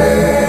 Amen.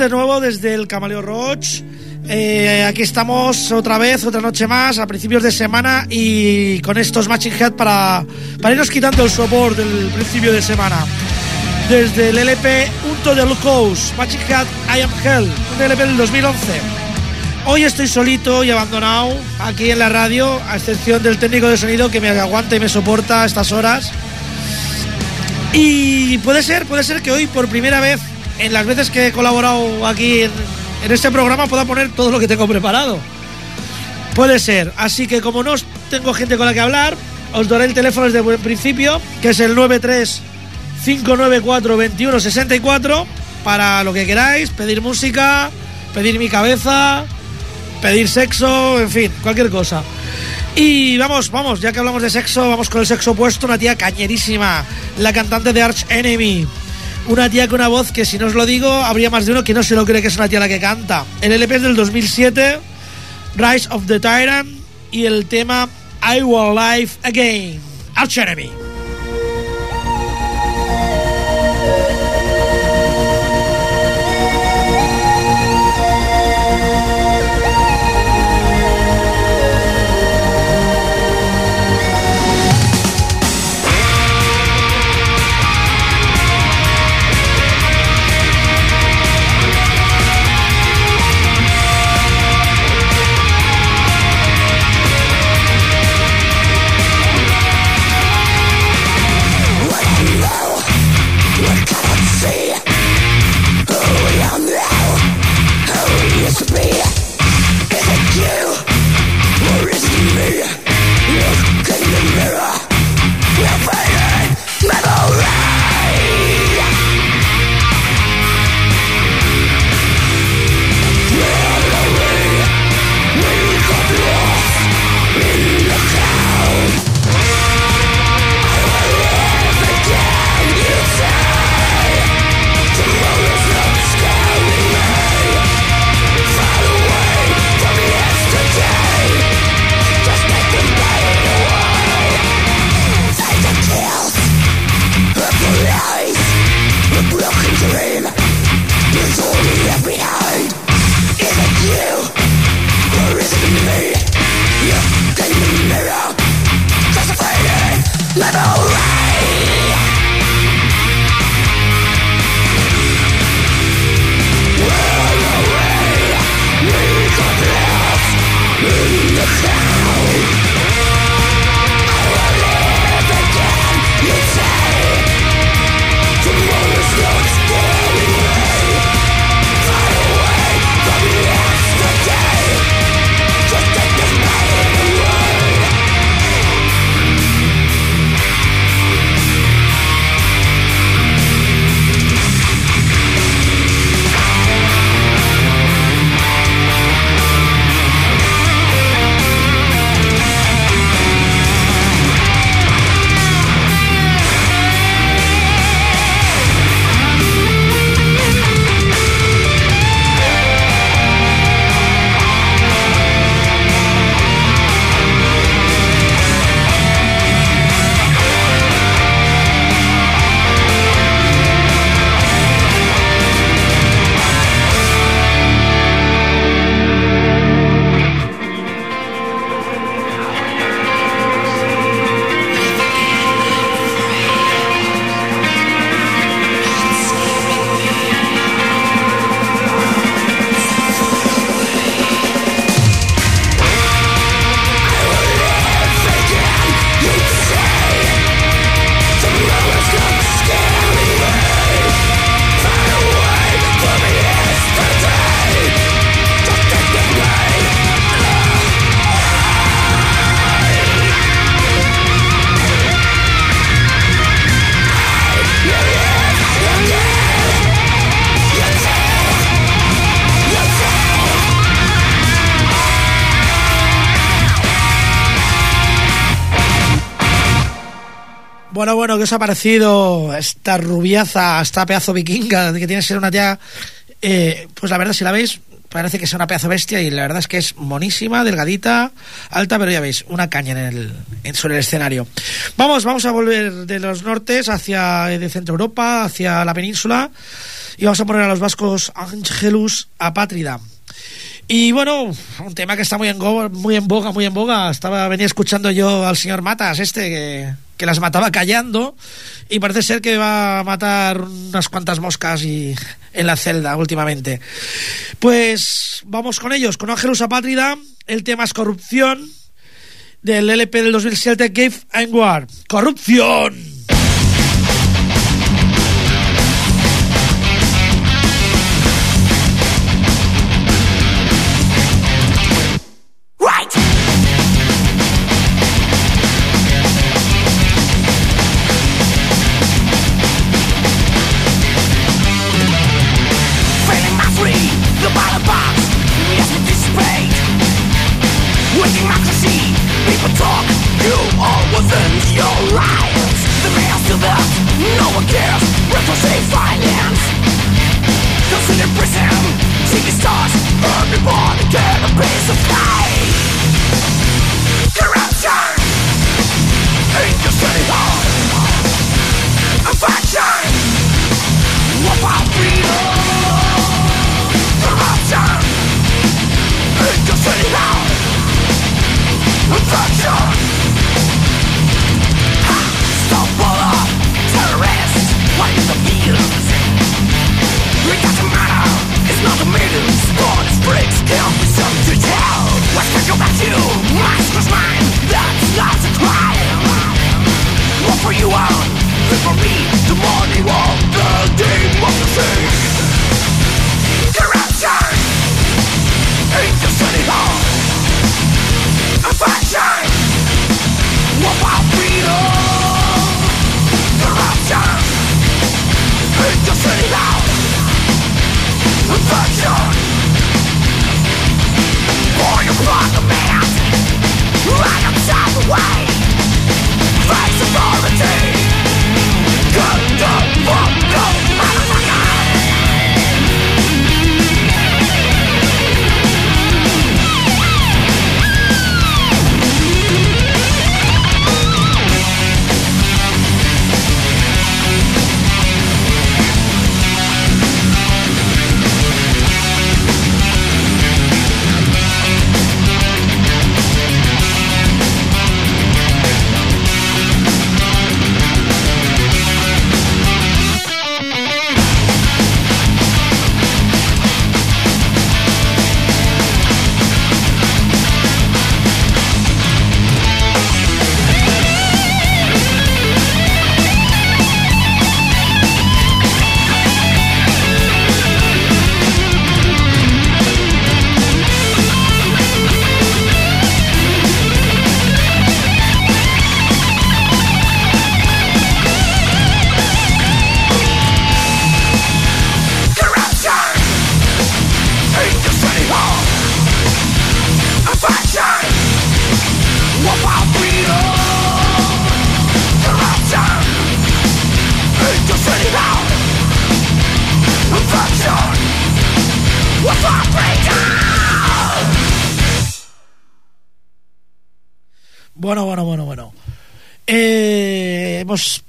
De nuevo desde el Camaleo Roach. Eh, aquí estamos otra vez, otra noche más, a principios de semana y con estos Matching Head para, para irnos quitando el sopor del principio de semana. Desde el LP Unto the Coast, Matching Head I Am Hell, un LP del 2011. Hoy estoy solito y abandonado aquí en la radio, a excepción del técnico de sonido que me aguanta y me soporta a estas horas. Y puede ser, puede ser que hoy por primera vez en las veces que he colaborado aquí en, este programa pueda poner todo lo que tengo preparado. Puede ser. Así que como no tengo gente con la que hablar, os daré el teléfono desde el principio, que es el 93 594 2164 para lo que queráis, pedir música, pedir mi cabeza, pedir sexo, en fin, cualquier cosa. Y vamos, vamos, ya que hablamos de sexo, vamos con el sexo opuesto, una tía cañerísima, la cantante de Arch Enemy una tía con una voz que si no os lo digo, habría más de uno que no se lo cree que es una tía la que canta. El LP es del 2007, Rise of the Tyrant, y el tema I Will Live Again, Arch Enemy. ¿Qué os ha parecido esta rubiaza, esta pedazo vikinga, que tiene que ser una tía... Eh, pues la verdad, si la veis, parece que es una pedazo bestia y la verdad es que es monísima, delgadita, alta, pero ya veis, una caña en el, en, sobre el escenario. Vamos, vamos a volver de los nortes hacia de Centro Europa, hacia la península y vamos a poner a los vascos Angelus Apátrida. Y bueno, un tema que está muy en, muy en boga, muy en boga. Estaba venía escuchando yo al señor Matas, este que, que, las mataba callando, y parece ser que va a matar unas cuantas moscas y en la celda últimamente. Pues vamos con ellos, con Ángelus Apátrida, el tema es corrupción del LP del 2007 Give and War. ¡Corrupción!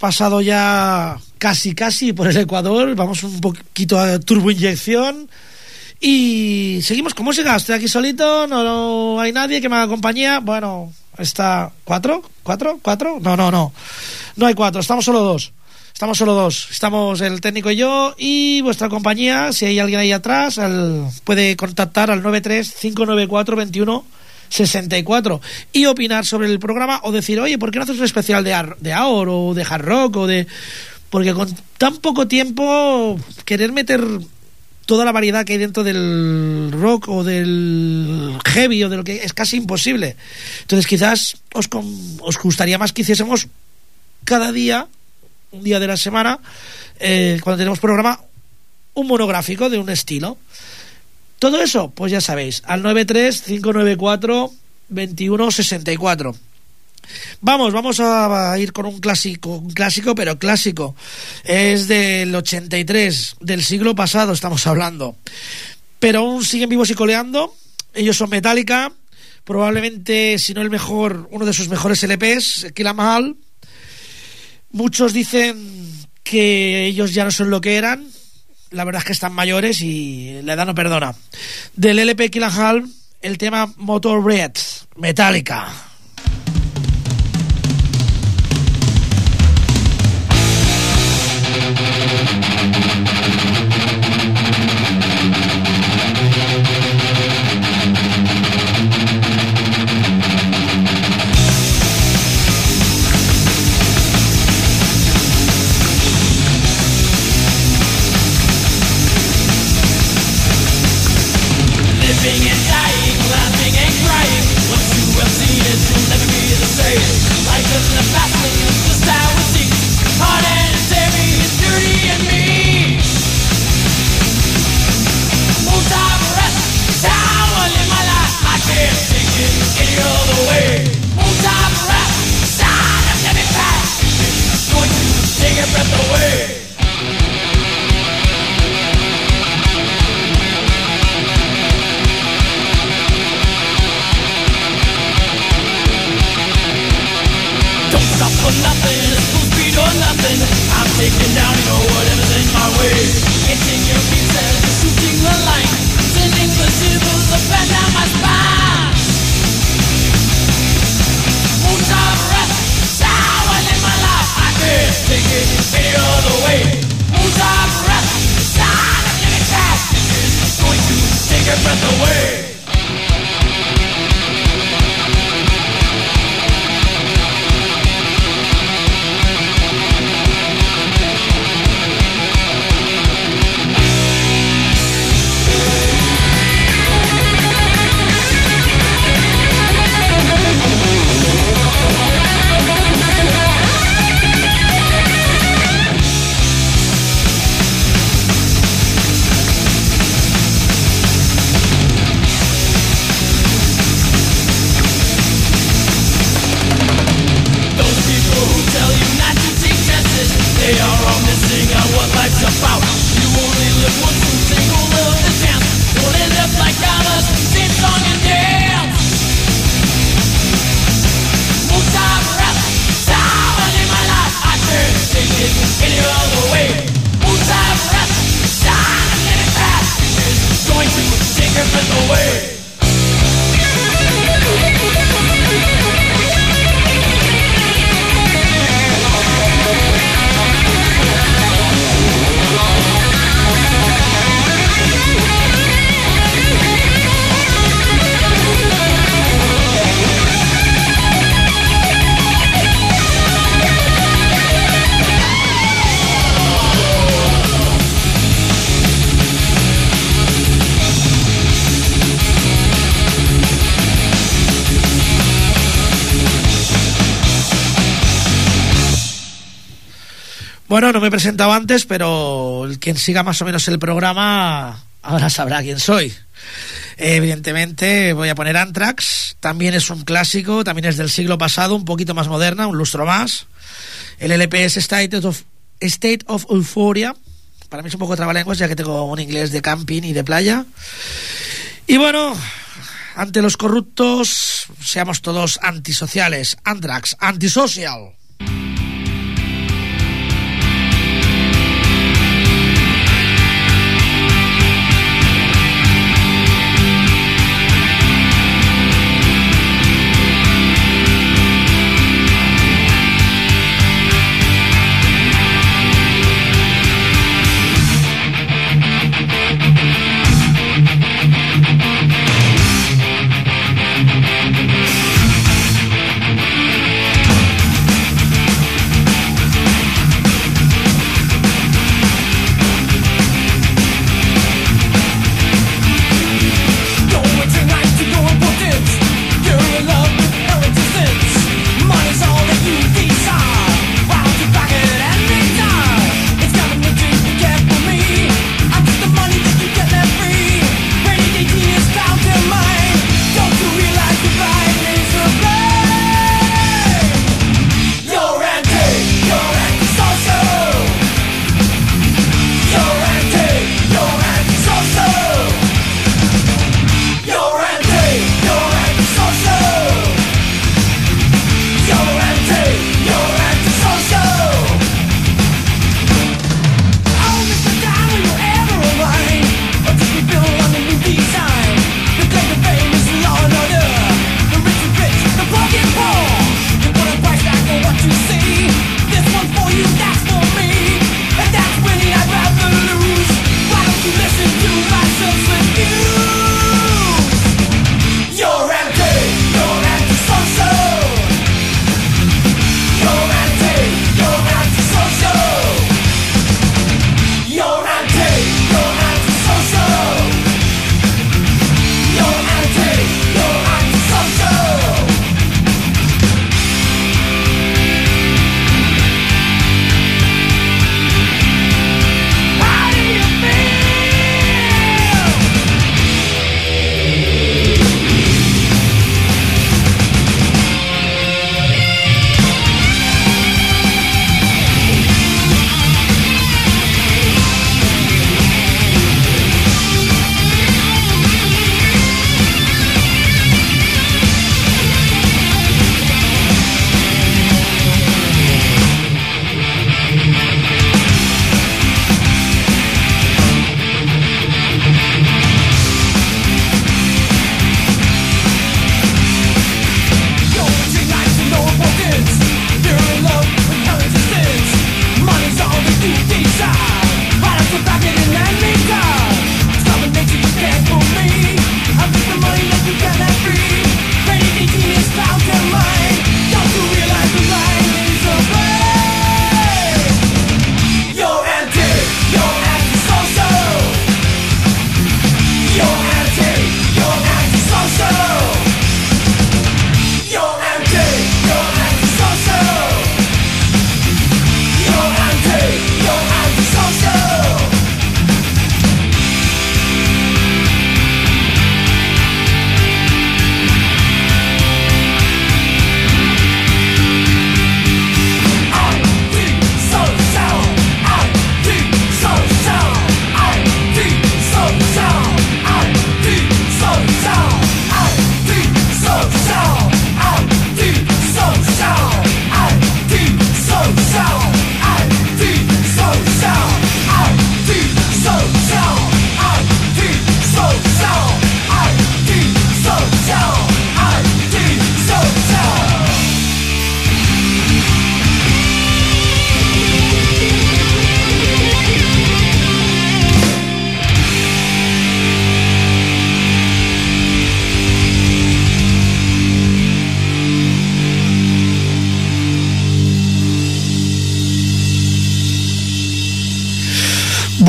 Pasado ya casi casi por el Ecuador, vamos un poquito a turboinyección y seguimos con música. Estoy aquí solito, no, hay nadie que me haga compañía. Bueno, está cuatro, cuatro, cuatro. No, no, no, no hay cuatro. Estamos solo dos. Estamos solo dos. Estamos el técnico y yo y vuestra compañía. Si hay alguien ahí atrás, puede contactar al 93 594 21 64 y opinar sobre el programa o decir, oye, ¿por qué no haces un especial de, de AOR o de hard rock o de... Porque con tan poco tiempo querer meter toda la variedad que hay dentro del rock o del heavy o de lo que es casi imposible. Entonces quizás os, os gustaría más que hiciésemos cada día, un día de la semana, eh, cuando tenemos programa, un monográfico de un estilo. Todo eso, pues ya sabéis, al 93-594-2164. Vamos, vamos a ir con un clásico, un clásico, pero clásico. Es del 83, del siglo pasado estamos hablando. Pero aún siguen vivos y coleando. Ellos son Metallica, probablemente, si no el mejor, uno de sus mejores LPs, Kill Mahal. Muchos dicen que ellos ya no son lo que eran. La verdad es que están mayores y la edad no perdona. Del LP Kill Mahal, el tema Motor Red, Metallica. Bueno, no presentado antes, pero quien siga más o menos el programa ahora sabrá quién soy. Evidentemente voy a poner Anthrax, también es un clásico, también es del siglo pasado, un poquito más moderna, un lustro más. El LP es State of, State of Euphoria. Para mí es un poco trabalenguas ya que tengo un inglés de camping y de playa. Y bueno, ante los corruptos, seamos todos antisociales. Anthrax, antisocial.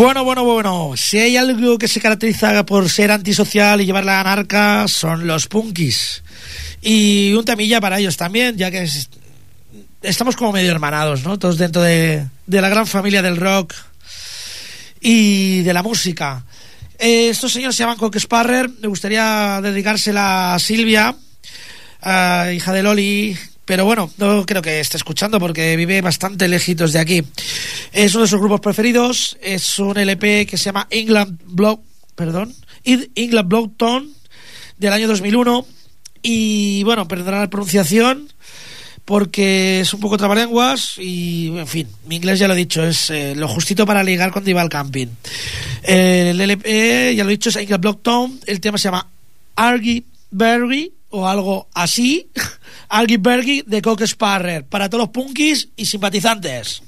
Bueno, bueno, bueno. Si hay algo que se caracteriza por ser antisocial y llevar la anarca, son los punkis. Y un temilla para ellos también, ya que es- estamos como medio hermanados, ¿no? Todos dentro de, la gran familia del rock y de la música. Eh, estos señores se llaman Cock Sparrer. Me gustaría dedicársela a Silvia, a hija de Loli. Pero bueno, no creo que esté escuchando porque vive bastante lejitos de aquí. Es uno de sus grupos preferidos. Es un LP que se llama England Block, perdón, England Block Tone del año 2001. Y bueno, perdonad la pronunciación porque es un poco trabalenguas y, en fin, mi inglés ya lo he dicho, es eh, lo justito para ligar cuando iba al camping. El LP, ya lo he dicho, es England Block Tone. El tema se llama Argy Berry o algo así. Argy Bergy de Cock Sparrer para todos los punkis y simpatizantes.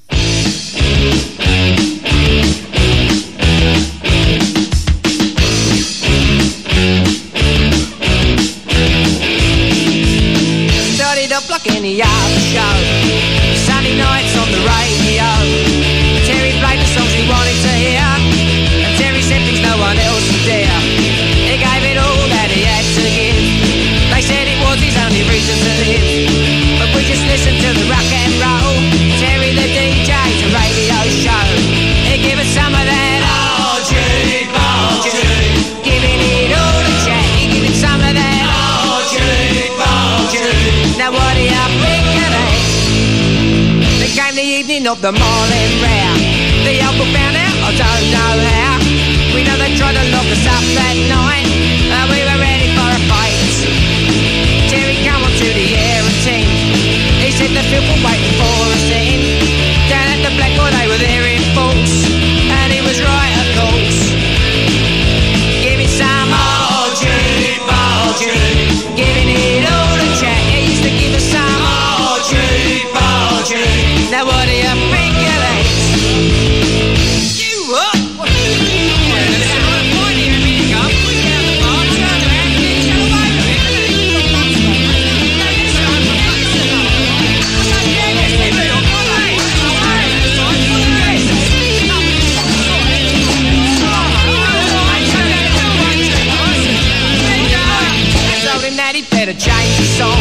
Better change his song.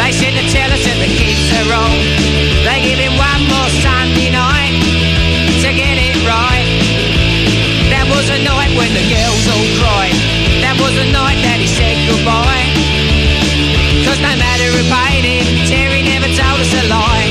They said to tell us that the kids are wrong. They give him one more Sunday night to get it right. That was a night when the girls all cried. That was the night that he said goodbye. Cause no matter who paid him, Terry never told us a lie.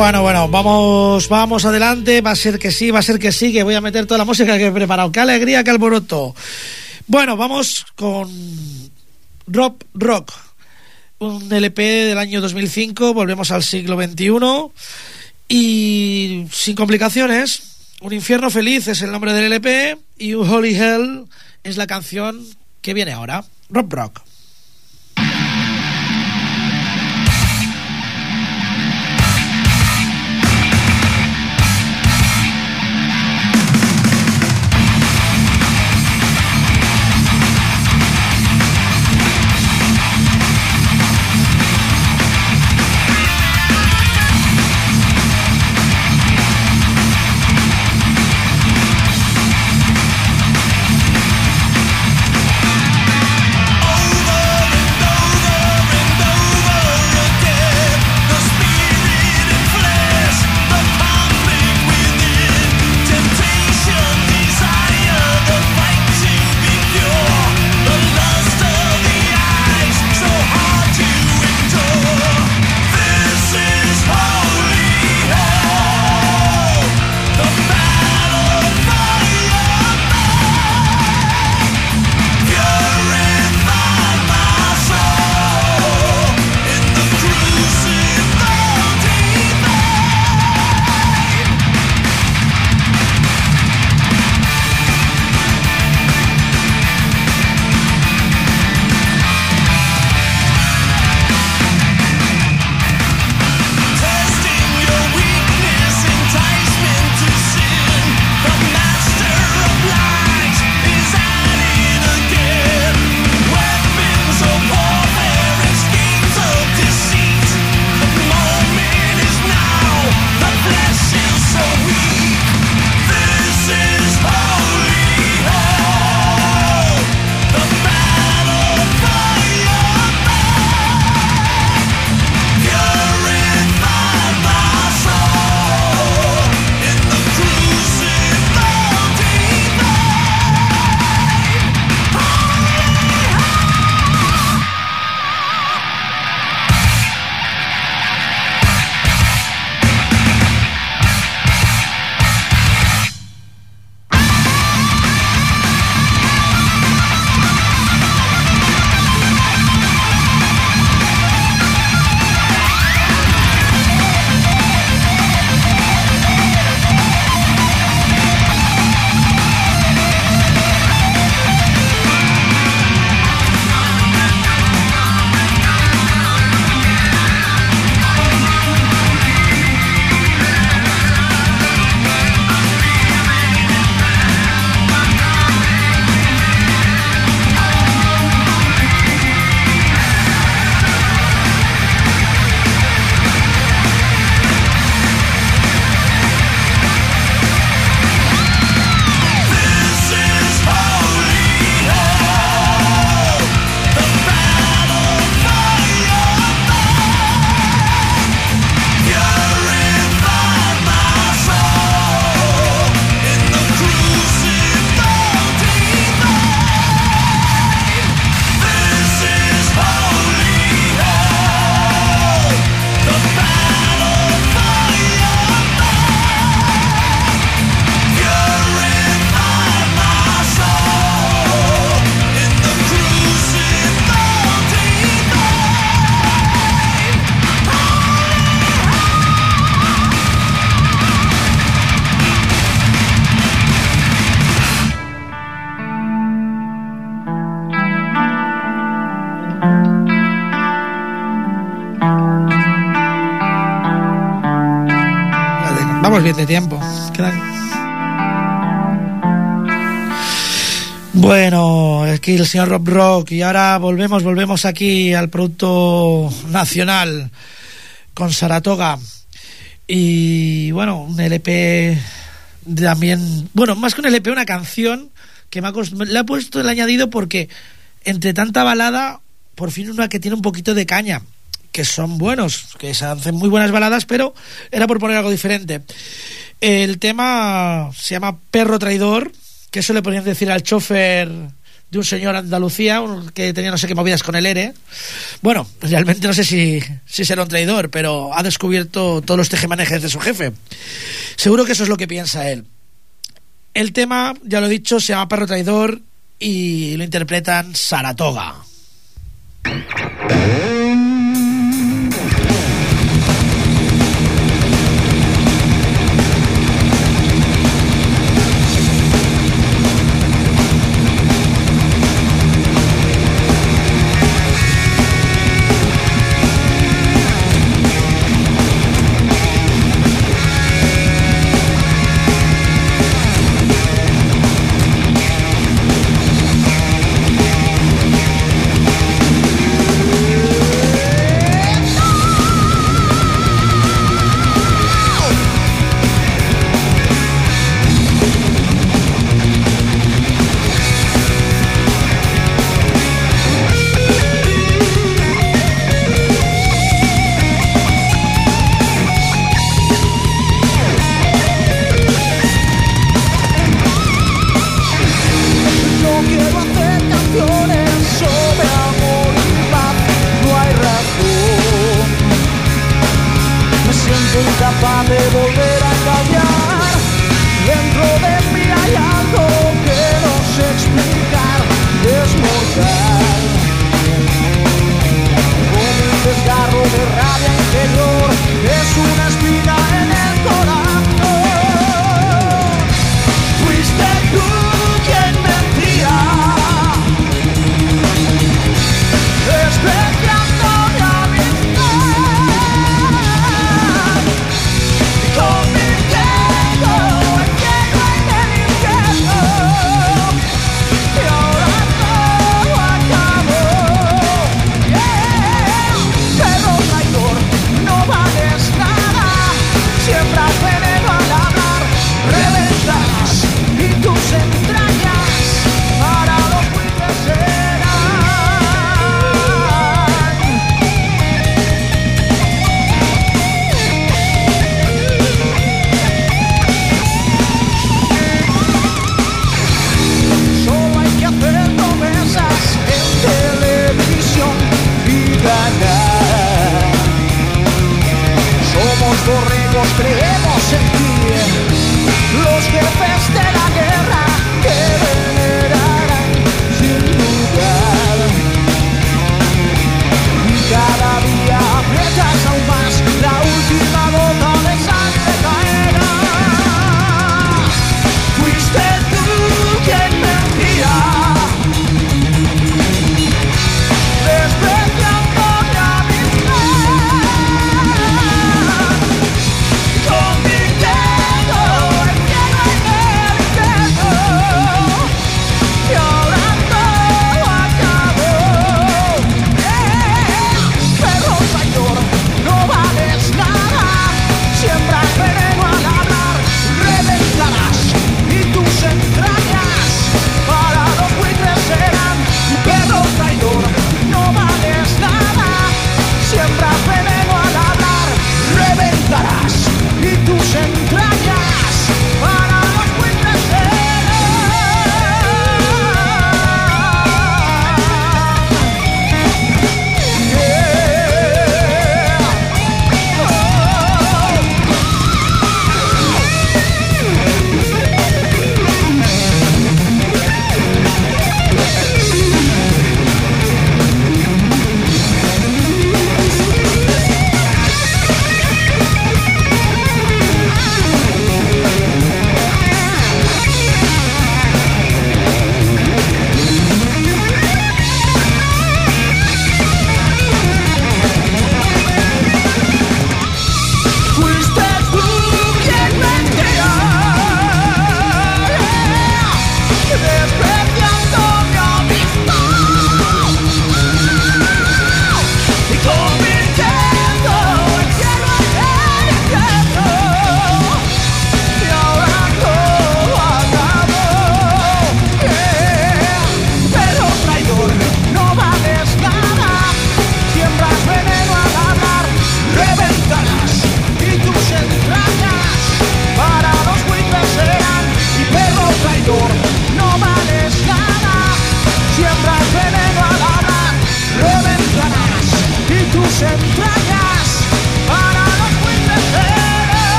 Bueno, bueno, vamos, vamos adelante. Va a ser que sí, va a ser que sí, que voy a meter toda la música que he preparado. ¡Qué alegría, qué alboroto! Bueno, vamos con Rock Rock, un LP del año 2005. Volvemos al siglo XXI y sin complicaciones. Un infierno feliz es el nombre del LP y un Holy Hell es la canción que viene ahora. Rock Rock. Bien de tiempo. Bueno, aquí el señor Rob Rock y ahora volvemos, volvemos aquí al producto nacional con Saratoga. Y bueno, un LP también, bueno, más que un LP, una canción que me ha le ha puesto el añadido porque entre tanta balada, por fin una que tiene un poquito de caña, que son buenos, que se hacen muy buenas baladas, pero era por poner algo diferente. El tema se llama Perro Traidor que eso le podían decir al chofer de un señor Andalucía que tenía no sé qué movidas con el ERE. Bueno, realmente no sé si, si será un traidor, pero ha descubierto todos los tejemanejes de su jefe. Seguro que eso es lo que piensa él. El tema, ya lo he dicho, se llama Perro Traidor y lo interpretan Saratoga.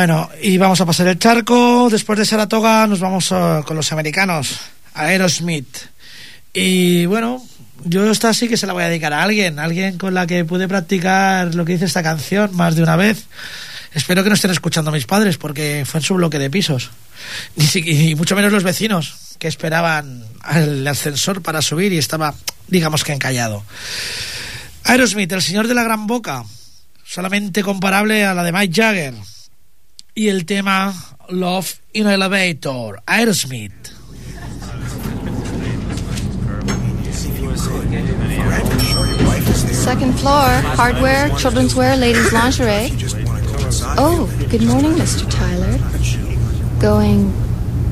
Bueno, y vamos a pasar el charco. Después de Saratoga nos vamos uh, con los americanos, a Aerosmith. Y bueno, yo esta sí que se la voy a dedicar a alguien, alguien con la que pude practicar lo que dice esta canción más de una vez. Espero que no estén escuchando a mis padres porque fue en su bloque de pisos. Y mucho menos los vecinos que esperaban el ascensor para subir y estaba, digamos que encallado. Aerosmith, el señor de la gran boca, solamente comparable a la de Mike Jagger. Y el tema Love in an Elevator, Aerosmith. Second floor, hardware, children's wear, ladies' lingerie. Oh, good morning, Mr. Tyler. Going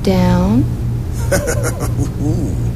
down?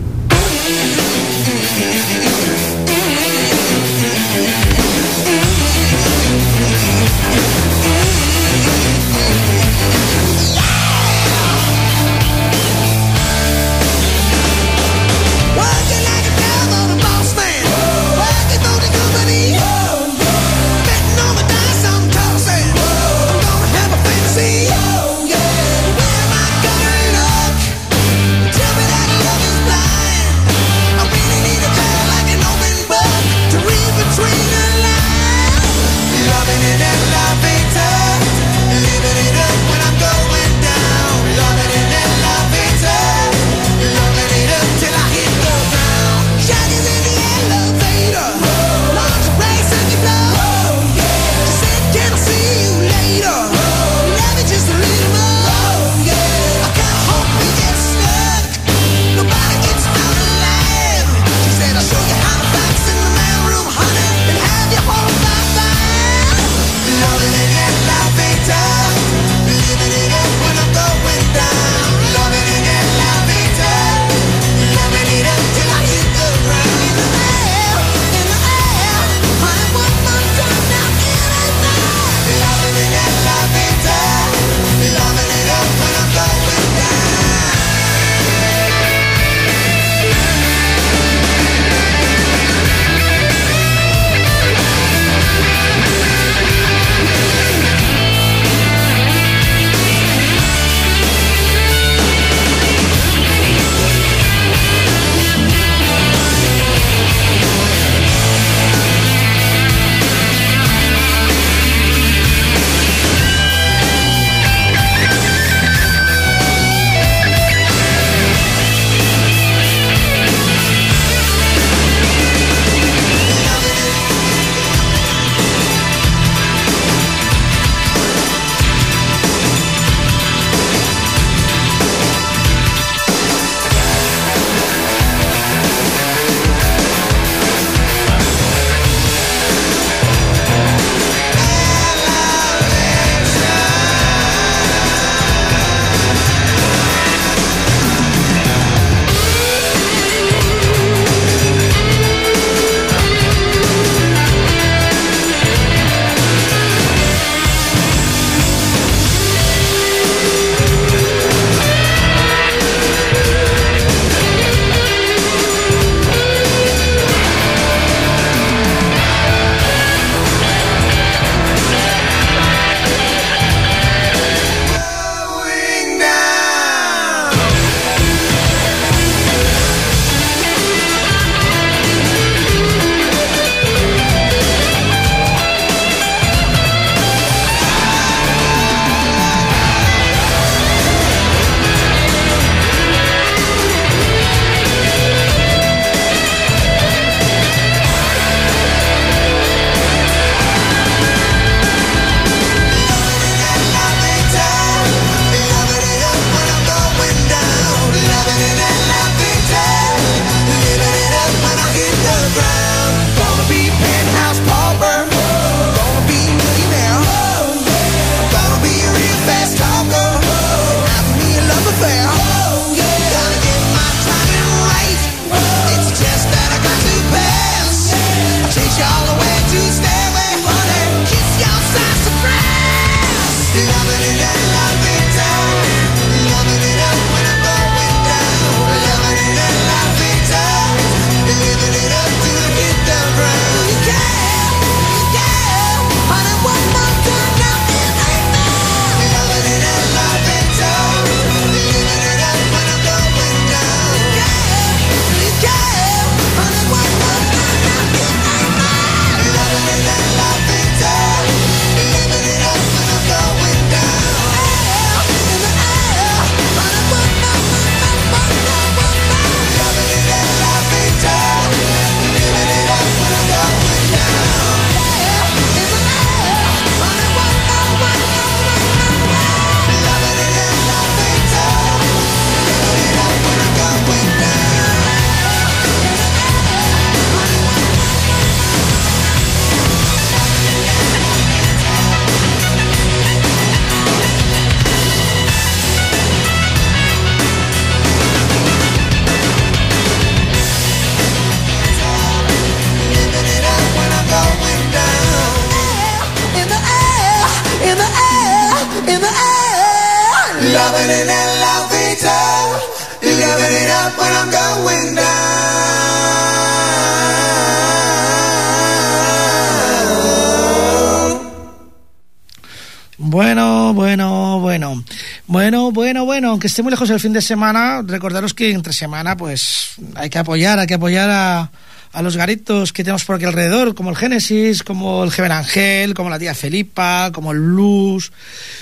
Bueno, bueno, bueno. Bueno, bueno, bueno. Aunque esté muy lejos el fin de semana, recordaros que entre semana, pues hay que apoyar, hay que apoyar a, a los garitos que tenemos por aquí alrededor, como el Génesis, como el Jeven Ángel, como la tía Felipa, como el Luz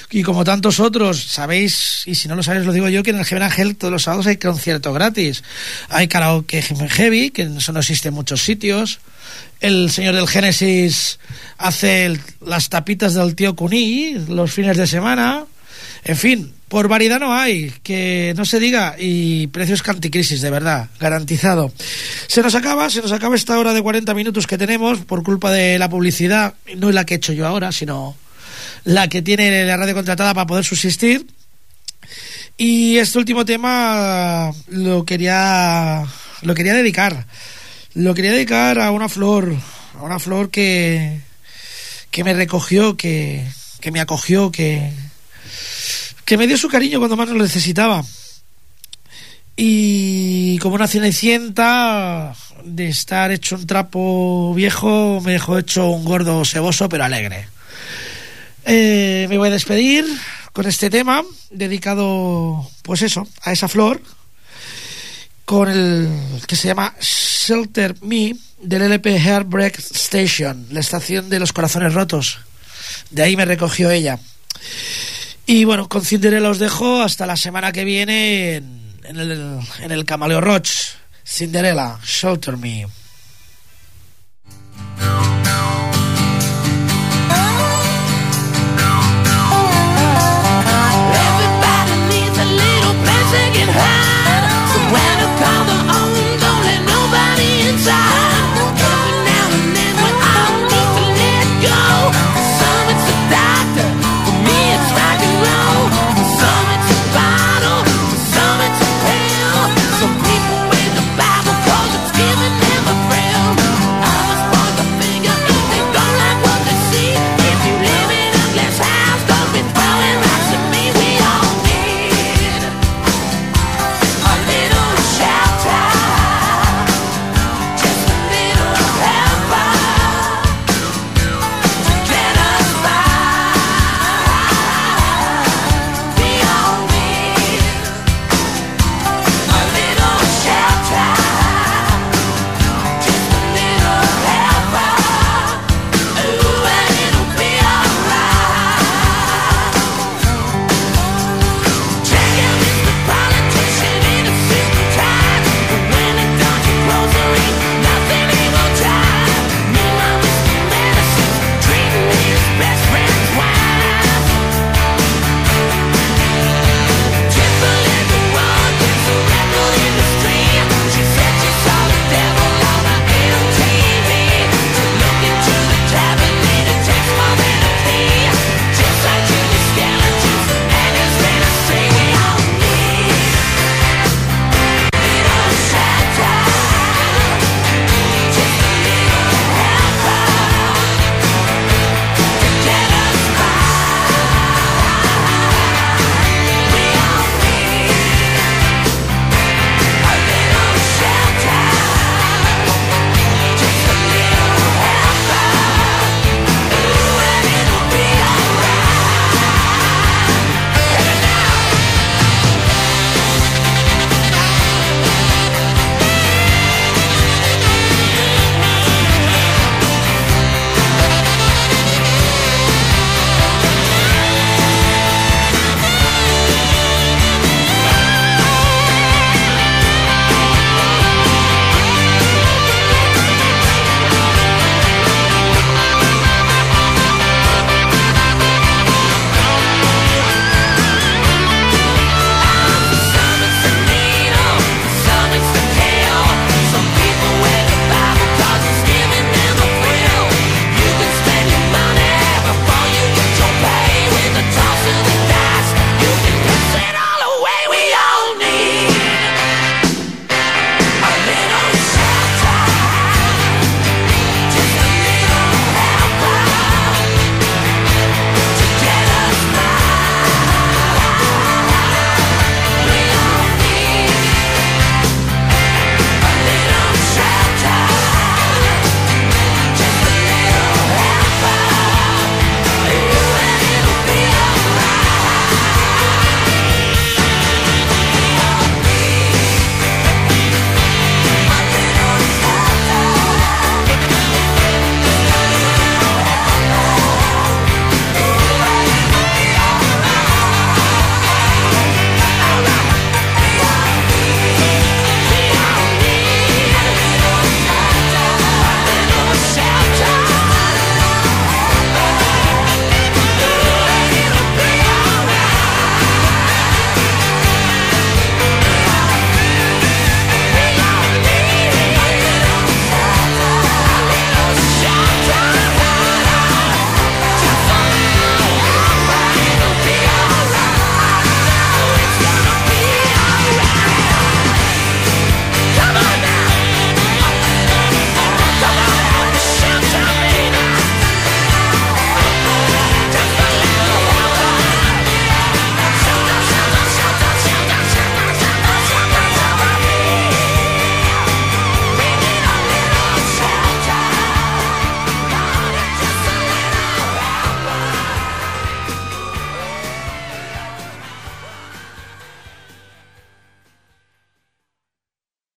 y como tantos otros. Sabéis, y si no lo sabéis, lo digo yo, que en el Jeven Ángel todos los sábados hay concierto gratis. Hay karaoke heavy, que eso no existe en muchos sitios. El señor del Génesis hace las tapitas del tío Cuní los fines de semana. En fin, por variedad no hay, que no se diga, y precios canticrisis, de verdad, garantizado. Se nos acaba, se nos acaba esta hora de 40 minutos que tenemos por culpa de la publicidad, no es la que he hecho yo ahora, sino la que tiene la radio contratada para poder subsistir. Y este último tema lo quería lo quería dedicar. Lo quería dedicar a una flor, a una flor que que me recogió, que que me acogió, que que me dio su cariño cuando más lo necesitaba. Y como una cenicienta de estar hecho un trapo viejo, me dejó hecho un gordo seboso pero alegre. Eh, me voy a despedir con este tema dedicado, pues eso, a esa flor, con el que se llama Shelter Me del LP Heartbreak Station, la estación de los corazones rotos. De ahí me recogió ella. Y bueno, con Cinderella os dejo hasta la semana que viene en, el, en el Camaleo Roach. Cinderella, Shelter Me.